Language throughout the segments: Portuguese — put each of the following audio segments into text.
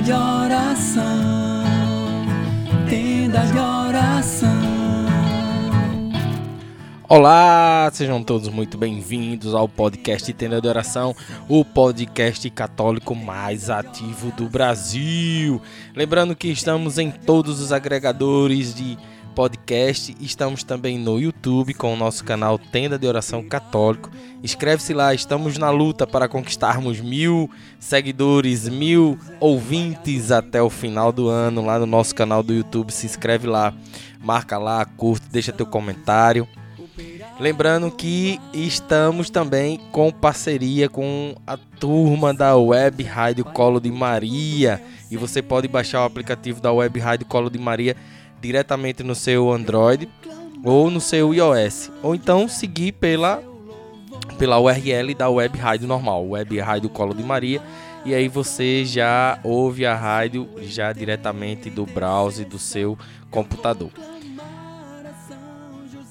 de oração, tenda de oração. Olá, sejam todos muito bem-vindos ao podcast Tenda de Oração, o podcast católico mais ativo do Brasil. Lembrando que estamos em todos os agregadores de podcast, estamos também no YouTube com o nosso canal Tenda de Oração Católico. Inscreve-se lá, estamos na luta para conquistarmos mil seguidores, mil ouvintes até o final do ano lá no nosso canal do YouTube. Se inscreve lá, marca lá, curte, deixa teu comentário. Lembrando que estamos também com parceria com a turma da Web Rádio Colo de Maria. E você pode baixar o aplicativo da Web Rádio Colo de Maria diretamente no seu Android ou no seu iOS. Ou então seguir pela, pela URL da Web Rádio normal, Web Rádio Colo de Maria. E aí você já ouve a rádio já diretamente do browser do seu computador.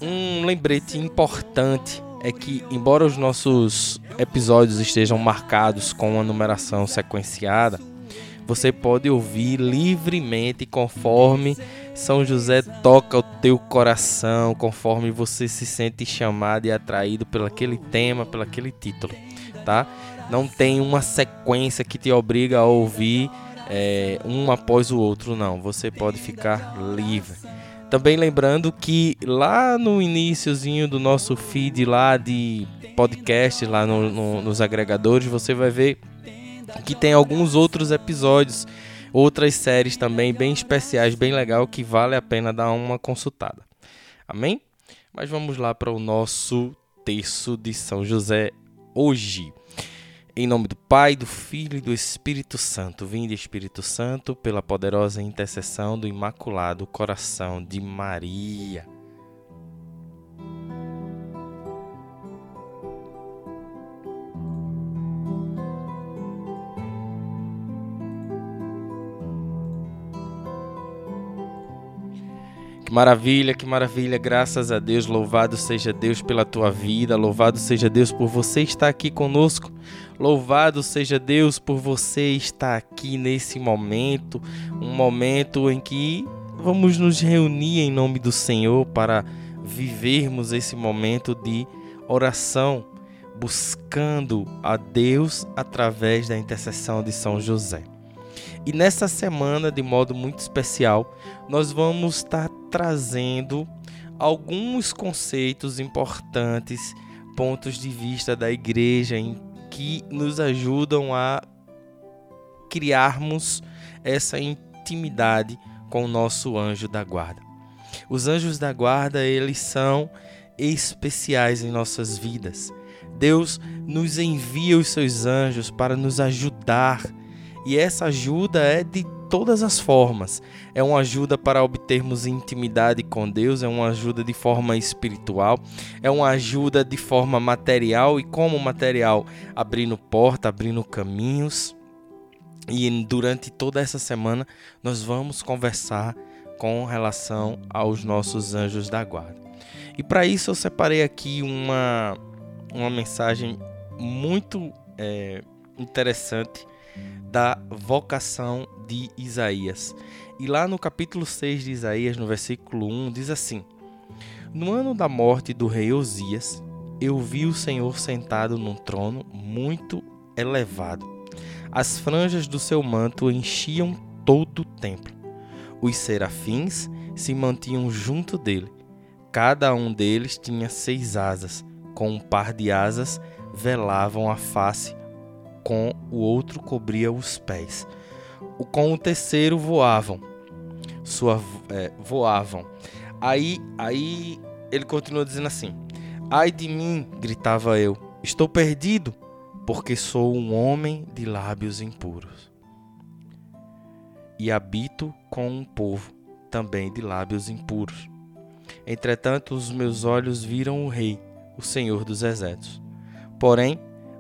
Um lembrete importante é que, embora os nossos episódios estejam marcados com uma numeração sequenciada, você pode ouvir livremente conforme São José toca o teu coração, conforme você se sente chamado e atraído pelo aquele tema, pelo aquele título, tá? Não tem uma sequência que te obriga a ouvir é, um após o outro, não. Você pode ficar livre. Também lembrando que lá no iníciozinho do nosso feed lá de podcast, lá no, no, nos agregadores, você vai ver que tem alguns outros episódios, outras séries também bem especiais, bem legal, que vale a pena dar uma consultada. Amém? Mas vamos lá para o nosso texto de São José hoje. Em nome do Pai, do Filho e do Espírito Santo, vinde Espírito Santo, pela poderosa intercessão do Imaculado Coração de Maria. Maravilha, que maravilha, graças a Deus, louvado seja Deus pela tua vida, louvado seja Deus por você estar aqui conosco, louvado seja Deus por você estar aqui nesse momento, um momento em que vamos nos reunir em nome do Senhor para vivermos esse momento de oração, buscando a Deus através da intercessão de São José. E nessa semana, de modo muito especial, nós vamos estar trazendo alguns conceitos importantes, pontos de vista da igreja em que nos ajudam a criarmos essa intimidade com o nosso anjo da guarda. Os anjos da guarda, eles são especiais em nossas vidas. Deus nos envia os seus anjos para nos ajudar e essa ajuda é de todas as formas. É uma ajuda para obtermos intimidade com Deus, é uma ajuda de forma espiritual, é uma ajuda de forma material e como material, abrindo porta, abrindo caminhos. E durante toda essa semana nós vamos conversar com relação aos nossos anjos da guarda. E para isso eu separei aqui uma, uma mensagem muito é, interessante da vocação de Isaías. E lá no capítulo 6 de Isaías, no versículo 1, diz assim: No ano da morte do rei Osias, eu vi o Senhor sentado num trono muito elevado. As franjas do seu manto enchiam todo o templo. Os serafins se mantinham junto dele. Cada um deles tinha seis asas. Com um par de asas velavam a face com o outro cobria os pés. O, com o terceiro voavam. Sua, é, voavam. Aí, aí ele continua dizendo assim: Ai de mim, gritava eu, estou perdido, porque sou um homem de lábios impuros. E habito com um povo também de lábios impuros. Entretanto, os meus olhos viram o Rei, o Senhor dos Exércitos. Porém,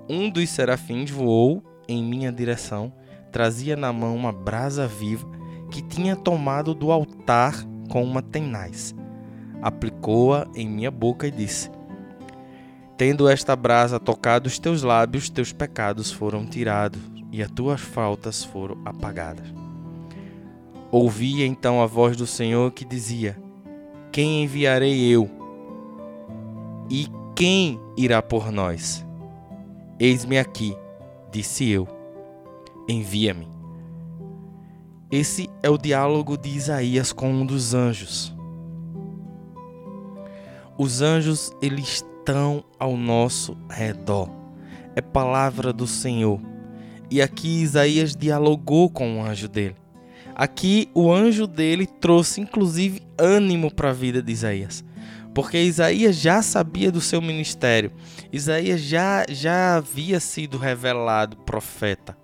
um dos serafins voou em minha direção, trazia na mão uma brasa viva que tinha tomado do altar com uma tenaz. Aplicou-a em minha boca e disse: Tendo esta brasa tocado os teus lábios, teus pecados foram tirados e as tuas faltas foram apagadas. Ouvi então a voz do Senhor que dizia: Quem enviarei eu? E quem irá por nós? Eis-me aqui, disse eu. Envia-me. Esse é o diálogo de Isaías com um dos anjos. Os anjos eles estão ao nosso redor. É palavra do Senhor. E aqui Isaías dialogou com o anjo dele. Aqui o anjo dele trouxe inclusive ânimo para a vida de Isaías. Porque Isaías já sabia do seu ministério. Isaías já, já havia sido revelado profeta.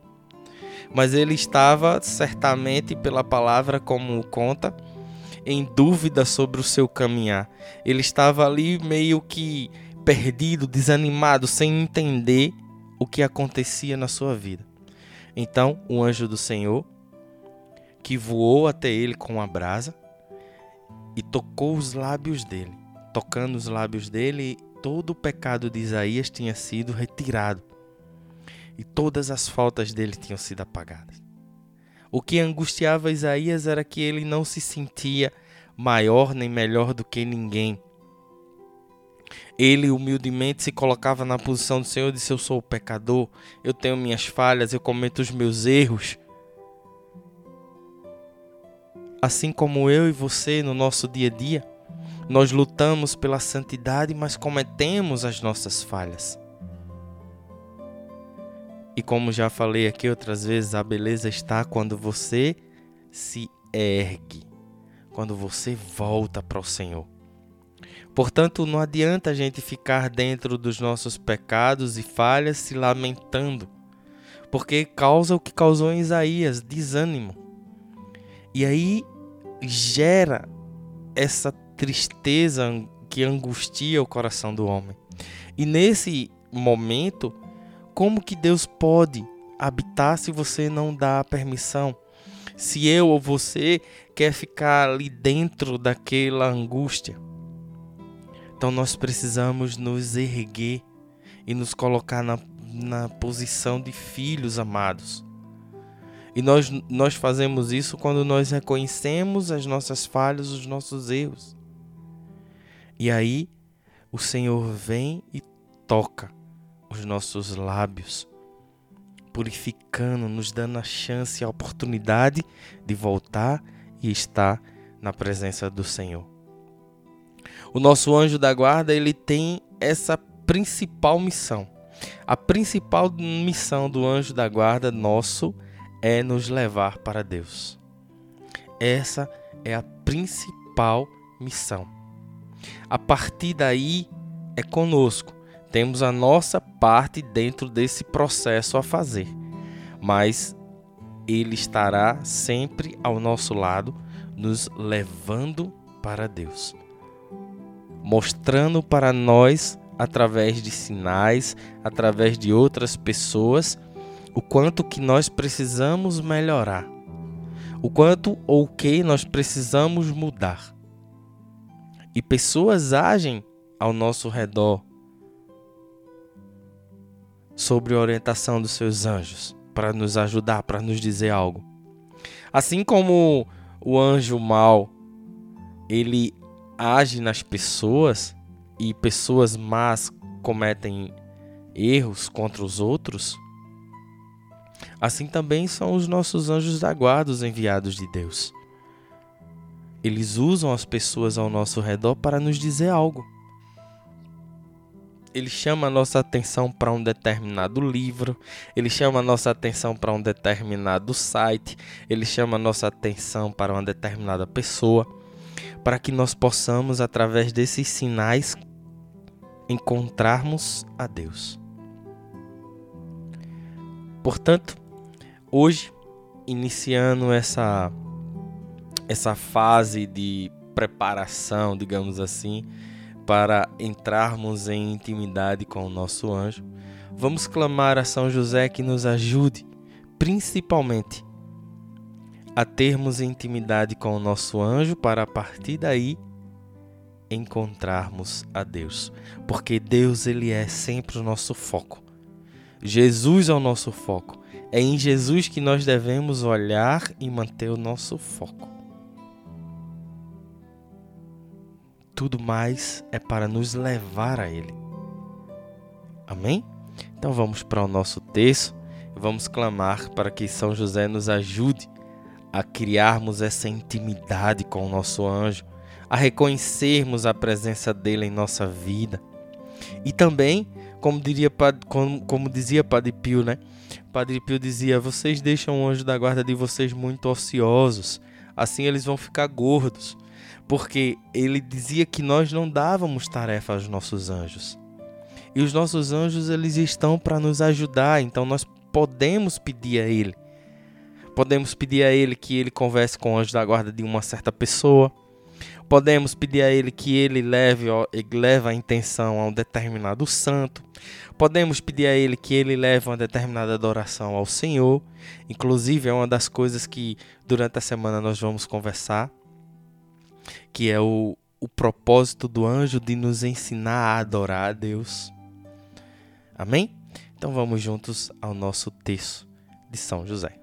Mas ele estava certamente pela palavra como conta em dúvida sobre o seu caminhar. Ele estava ali meio que perdido, desanimado, sem entender o que acontecia na sua vida. Então, o anjo do Senhor, que voou até ele com a brasa e tocou os lábios dele. Tocando os lábios dele, todo o pecado de Isaías tinha sido retirado e todas as faltas dele tinham sido apagadas. O que angustiava Isaías era que ele não se sentia maior nem melhor do que ninguém. Ele humildemente se colocava na posição do Senhor e disse: Eu sou o pecador, eu tenho minhas falhas, eu cometo os meus erros. Assim como eu e você no nosso dia a dia, nós lutamos pela santidade, mas cometemos as nossas falhas. E como já falei aqui outras vezes, a beleza está quando você se ergue, quando você volta para o Senhor. Portanto, não adianta a gente ficar dentro dos nossos pecados e falhas se lamentando, porque causa o que causou em Isaías, desânimo. E aí gera essa tristeza que angustia o coração do homem. E nesse momento, como que Deus pode habitar se você não dá permissão? Se eu ou você quer ficar ali dentro daquela angústia. Então nós precisamos nos erguer e nos colocar na, na posição de filhos amados. E nós, nós fazemos isso quando nós reconhecemos as nossas falhas, os nossos erros. E aí o Senhor vem e toca os nossos lábios, purificando, nos dando a chance e a oportunidade de voltar e estar na presença do Senhor. O nosso anjo da guarda, ele tem essa principal missão. A principal missão do anjo da guarda nosso é nos levar para Deus. Essa é a principal missão. A partir daí é conosco. Temos a nossa parte dentro desse processo a fazer, mas Ele estará sempre ao nosso lado, nos levando para Deus, mostrando para nós, através de sinais, através de outras pessoas, o quanto que nós precisamos melhorar, o quanto ou o que nós precisamos mudar. E pessoas agem ao nosso redor sobre a orientação dos seus anjos para nos ajudar, para nos dizer algo. Assim como o anjo mal ele age nas pessoas e pessoas más cometem erros contra os outros, assim também são os nossos anjos da guarda, os enviados de Deus. Eles usam as pessoas ao nosso redor para nos dizer algo. Ele chama a nossa atenção para um determinado livro, ele chama a nossa atenção para um determinado site, ele chama a nossa atenção para uma determinada pessoa, para que nós possamos, através desses sinais, encontrarmos a Deus. Portanto, hoje, iniciando essa, essa fase de preparação, digamos assim, para entrarmos em intimidade com o nosso anjo, vamos clamar a São José que nos ajude, principalmente, a termos intimidade com o nosso anjo, para a partir daí encontrarmos a Deus, porque Deus ele é sempre o nosso foco. Jesus é o nosso foco. É em Jesus que nós devemos olhar e manter o nosso foco. Tudo mais é para nos levar a Ele. Amém? Então vamos para o nosso texto e vamos clamar para que São José nos ajude a criarmos essa intimidade com o nosso anjo, a reconhecermos a presença dele em nossa vida. E também, como, diria, como, como dizia Padre Pio, né? Padre Pio dizia: vocês deixam o anjo da guarda de vocês muito ociosos, assim eles vão ficar gordos. Porque ele dizia que nós não dávamos tarefa aos nossos anjos. E os nossos anjos eles estão para nos ajudar, então nós podemos pedir a ele. Podemos pedir a ele que ele converse com o anjo da guarda de uma certa pessoa. Podemos pedir a ele que ele leve, leve a intenção a um determinado santo. Podemos pedir a ele que ele leve uma determinada adoração ao Senhor. Inclusive, é uma das coisas que durante a semana nós vamos conversar, que é o, o propósito do anjo de nos ensinar a adorar a Deus. Amém? Então vamos juntos ao nosso texto de São José.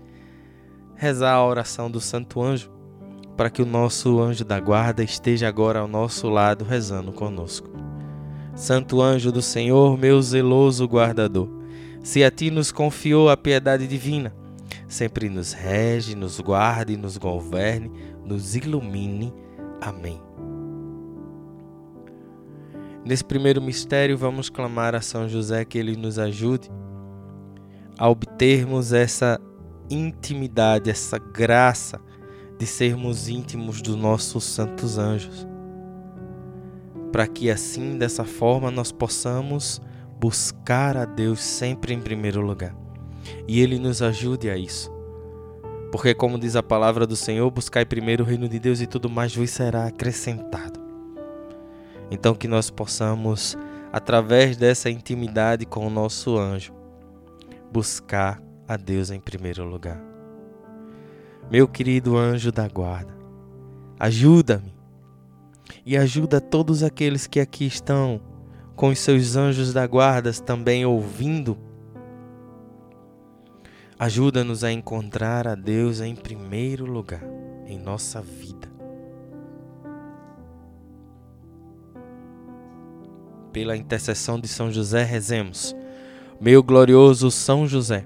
rezar a oração do Santo Anjo, para que o nosso anjo da guarda esteja agora ao nosso lado rezando conosco. Santo anjo do Senhor, meu zeloso guardador, se a ti nos confiou a piedade divina, sempre nos rege, nos guarde, nos governe, nos ilumine. Amém. Nesse primeiro mistério, vamos clamar a São José que ele nos ajude a obtermos essa intimidade, essa graça de sermos íntimos dos nossos santos anjos. Para que assim, dessa forma, nós possamos buscar a Deus sempre em primeiro lugar. E Ele nos ajude a isso. Porque, como diz a palavra do Senhor, buscai primeiro o reino de Deus e tudo mais vos será acrescentado. Então, que nós possamos, através dessa intimidade com o nosso anjo, buscar a Deus em primeiro lugar. Meu querido anjo da guarda, ajuda-me e ajuda todos aqueles que aqui estão com os seus anjos da guarda também ouvindo. Ajuda-nos a encontrar a Deus em primeiro lugar em nossa vida. Pela intercessão de São José, rezemos. Meu glorioso São José,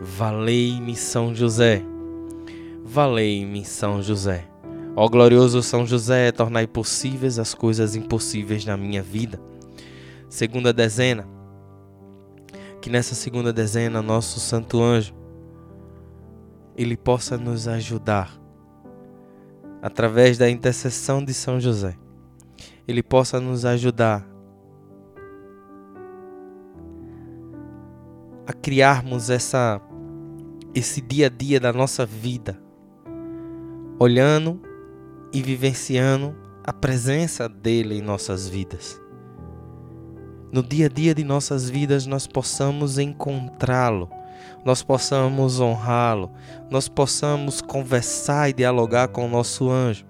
Valei-me São José. Valei-me São José. Ó glorioso São José, tornai possíveis as coisas impossíveis na minha vida. Segunda dezena. Que nessa segunda dezena nosso santo anjo ele possa nos ajudar através da intercessão de São José. Ele possa nos ajudar a criarmos essa esse dia a dia da nossa vida, olhando e vivenciando a presença dele em nossas vidas. No dia a dia de nossas vidas nós possamos encontrá-lo, nós possamos honrá-lo, nós possamos conversar e dialogar com o nosso anjo,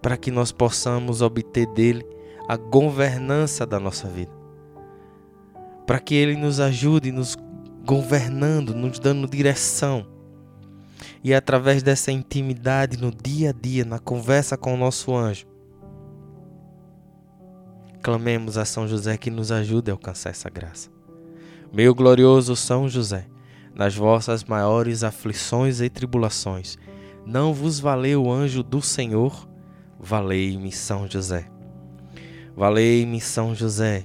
para que nós possamos obter dele a governança da nossa vida, para que ele nos ajude nos governando, nos dando direção. E através dessa intimidade no dia a dia, na conversa com o nosso anjo, clamemos a São José que nos ajude a alcançar essa graça. Meu glorioso São José, nas vossas maiores aflições e tribulações, não vos valeu o anjo do Senhor? Valei-me, São José. Valei-me, São José.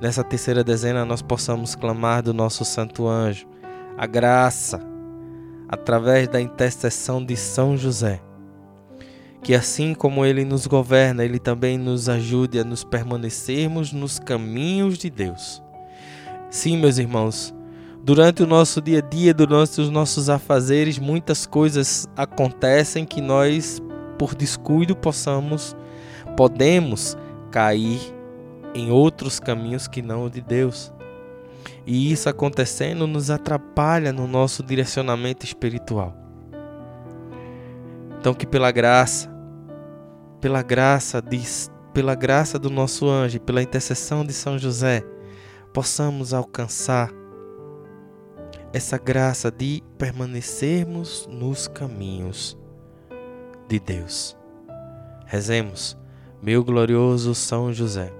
nessa terceira dezena nós possamos clamar do nosso santo anjo a graça através da intercessão de São José. Que assim como ele nos governa, ele também nos ajude a nos permanecermos nos caminhos de Deus. Sim, meus irmãos, durante o nosso dia a dia, durante os nossos afazeres, muitas coisas acontecem que nós, por descuido, possamos, podemos cair em outros caminhos que não o de Deus. E isso acontecendo nos atrapalha no nosso direcionamento espiritual. Então que pela graça, pela graça de, pela graça do nosso anjo, pela intercessão de São José, possamos alcançar essa graça de permanecermos nos caminhos de Deus. Rezemos, meu glorioso São José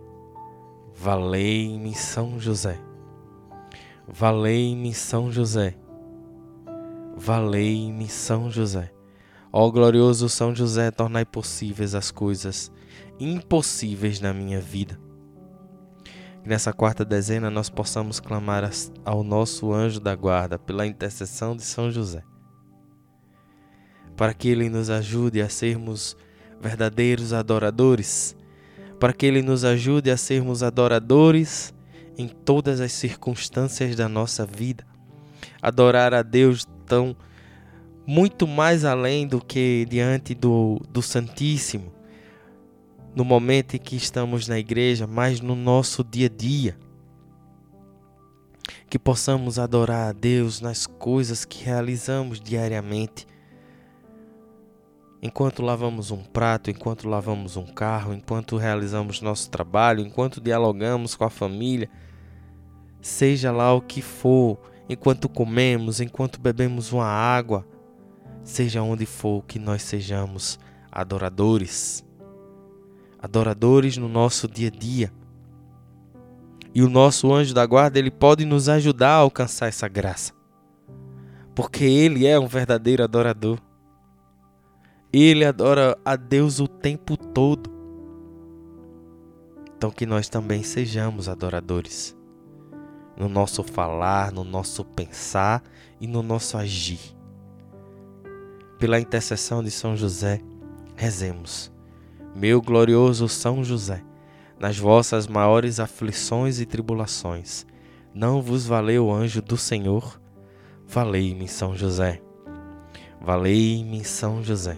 Valei-me São José. Valei-me São José. Valei-me São José. Ó glorioso São José, tornai possíveis as coisas impossíveis na minha vida. Que nessa quarta dezena nós possamos clamar ao nosso anjo da guarda pela intercessão de São José, para que ele nos ajude a sermos verdadeiros adoradores para que Ele nos ajude a sermos adoradores em todas as circunstâncias da nossa vida. Adorar a Deus tão muito mais além do que diante do, do Santíssimo, no momento em que estamos na igreja, mas no nosso dia a dia. Que possamos adorar a Deus nas coisas que realizamos diariamente, enquanto lavamos um prato, enquanto lavamos um carro, enquanto realizamos nosso trabalho, enquanto dialogamos com a família, seja lá o que for, enquanto comemos, enquanto bebemos uma água, seja onde for que nós sejamos adoradores. Adoradores no nosso dia a dia. E o nosso anjo da guarda, ele pode nos ajudar a alcançar essa graça. Porque ele é um verdadeiro adorador. Ele adora a Deus o tempo todo. Então que nós também sejamos adoradores. No nosso falar, no nosso pensar e no nosso agir. Pela intercessão de São José, rezemos. Meu glorioso São José, nas vossas maiores aflições e tribulações, não vos valeu o anjo do Senhor? Valei-me, São José. Valei-me, São José.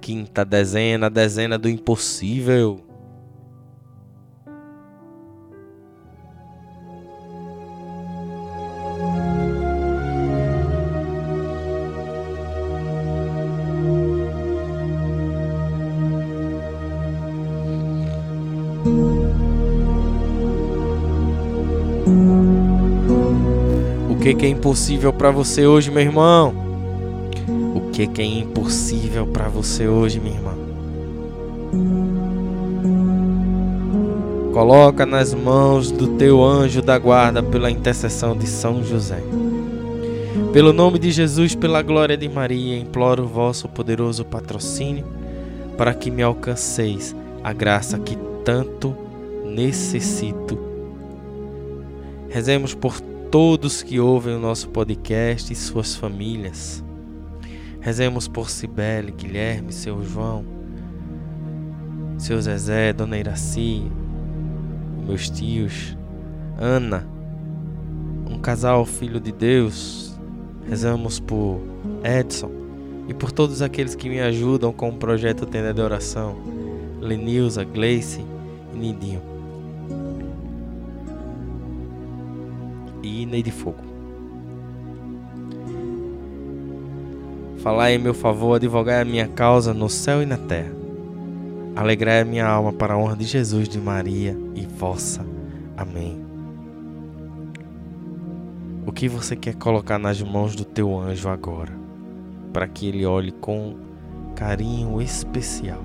Quinta dezena, dezena do impossível. que, que é impossível para você hoje, meu irmão? Que, que é impossível para você hoje, minha irmã? Coloca nas mãos do teu anjo da guarda pela intercessão de São José. Pelo nome de Jesus, pela glória de Maria, imploro o vosso poderoso patrocínio para que me alcanceis a graça que tanto necessito. Rezemos por todos que ouvem o nosso podcast e suas famílias. Rezemos por Cibele, Guilherme, seu João, seu Zezé, Dona Iraci, meus tios, Ana, um casal filho de Deus. Rezamos por Edson e por todos aqueles que me ajudam com o projeto Tenda de Oração, Lenilza, Gleice e Nidinho. e Ney de Fogo. Falai em meu favor, advogai a minha causa no céu e na terra. Alegrai a minha alma para a honra de Jesus, de Maria e vossa. Amém. O que você quer colocar nas mãos do teu anjo agora, para que ele olhe com carinho especial?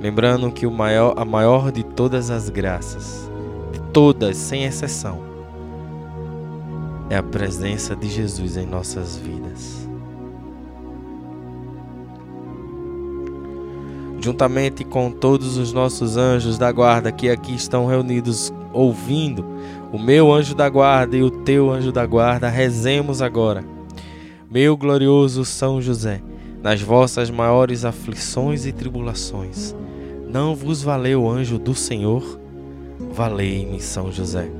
Lembrando que o maior, a maior de todas as graças, de todas, sem exceção, é a presença de Jesus em nossas vidas. Juntamente com todos os nossos anjos da guarda que aqui estão reunidos ouvindo, o meu anjo da guarda e o teu anjo da guarda, rezemos agora. Meu glorioso São José, nas vossas maiores aflições e tribulações, não vos valeu o anjo do Senhor? Valei-me, São José.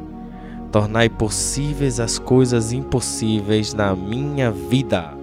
tornai possíveis as coisas impossíveis na minha vida.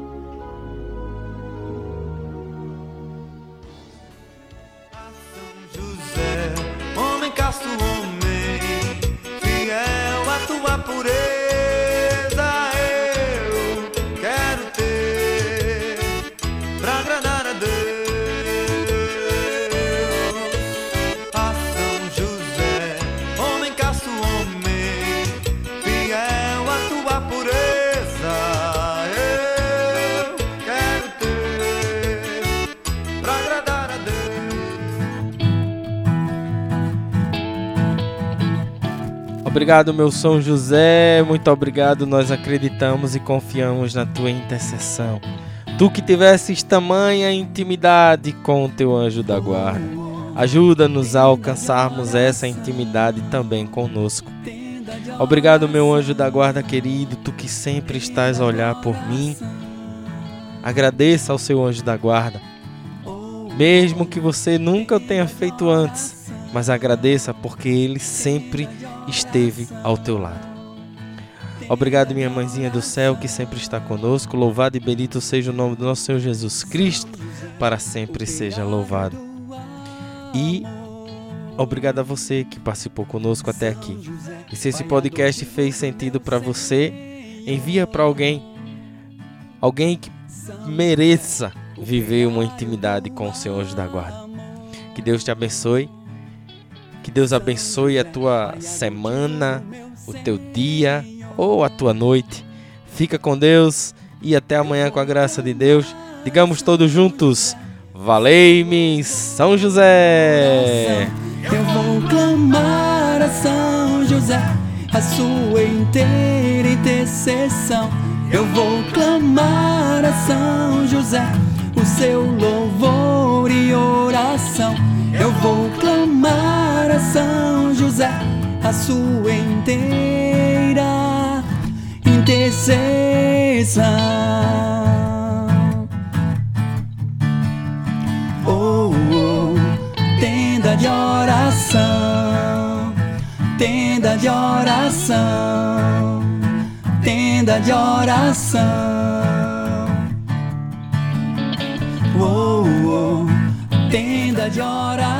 Obrigado, meu São José. Muito obrigado. Nós acreditamos e confiamos na tua intercessão. Tu que tivesses tamanha intimidade com o teu anjo da guarda, ajuda-nos a alcançarmos essa intimidade também conosco. Obrigado, meu anjo da guarda querido, tu que sempre estás a olhar por mim. Agradeça ao seu anjo da guarda. Mesmo que você nunca o tenha feito antes, mas agradeça porque ele sempre esteve ao teu lado. Obrigado, minha mãezinha do céu, que sempre está conosco. Louvado e bendito seja o nome do nosso Senhor Jesus Cristo, para sempre seja louvado. E obrigado a você que participou conosco até aqui. E se esse podcast fez sentido para você, envia para alguém, alguém que mereça viver uma intimidade com o Senhor anjo da guarda. Que Deus te abençoe. Que Deus abençoe a tua semana, o teu dia ou a tua noite. Fica com Deus e até amanhã com a graça de Deus. Digamos todos juntos: Valei-me, São José! Eu vou clamar a São José, a sua inteira intercessão. Eu vou clamar a São José, o seu louvor e oração. Eu vou clamar a São José, a sua inteira intercessão. Oh, oh, tenda de oração, tenda de oração, tenda de oração. Oh, oh, tenda de oração.